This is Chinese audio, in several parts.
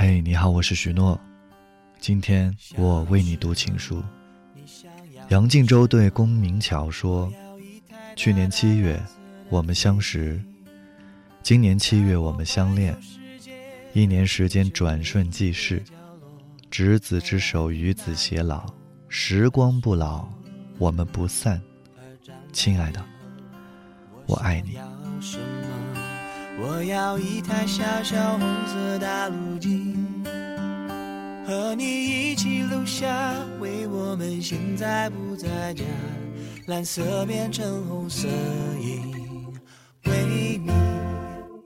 嘿，你好，我是许诺。今天我为你读情书。杨靖州对龚明桥说：“去年七月我们相识，今年七月我们相恋，一年时间转瞬即逝。执子之手，与子偕老，时光不老，我们不散。亲爱的，我爱你。”我要一台小小红色大陆机，和你一起录下为我们现在不在家，蓝色变成红色因，为你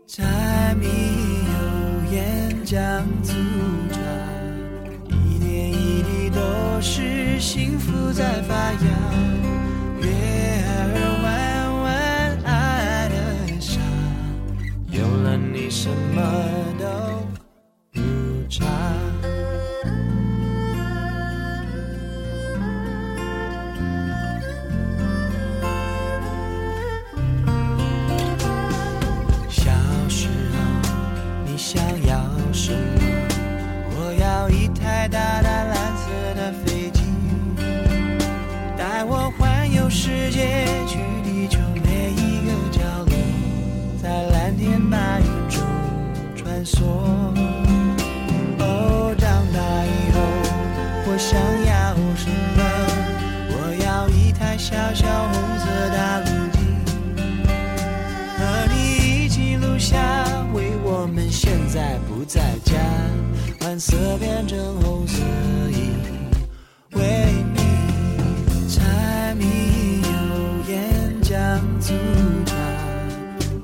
柴米油盐酱醋茶，一点一滴都是幸福在发芽，红色大路，和你一起录下为我们现在不在家，蓝色变成红色印，为你柴米油盐酱醋茶，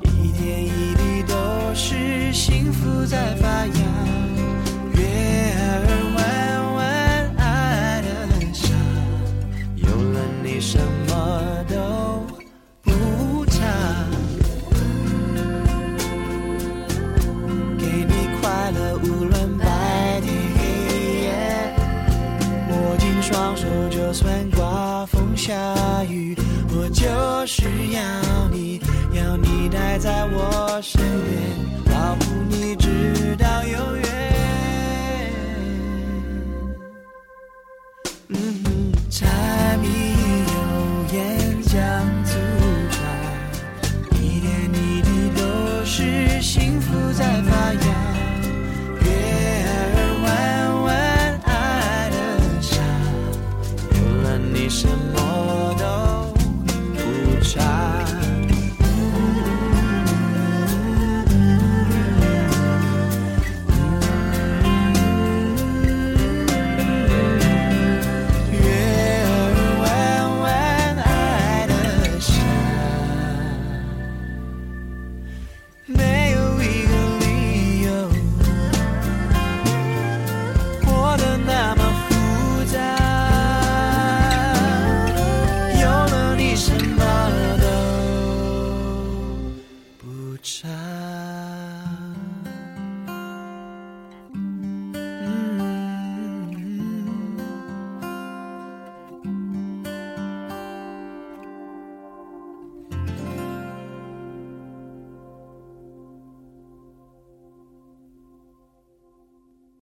一点一滴都是幸福。在发芽，月儿弯弯爱的傻，有了你什就算刮风下雨我就是要你要你待在我身边保护你直到永远。嗯嗯柴米油盐 child.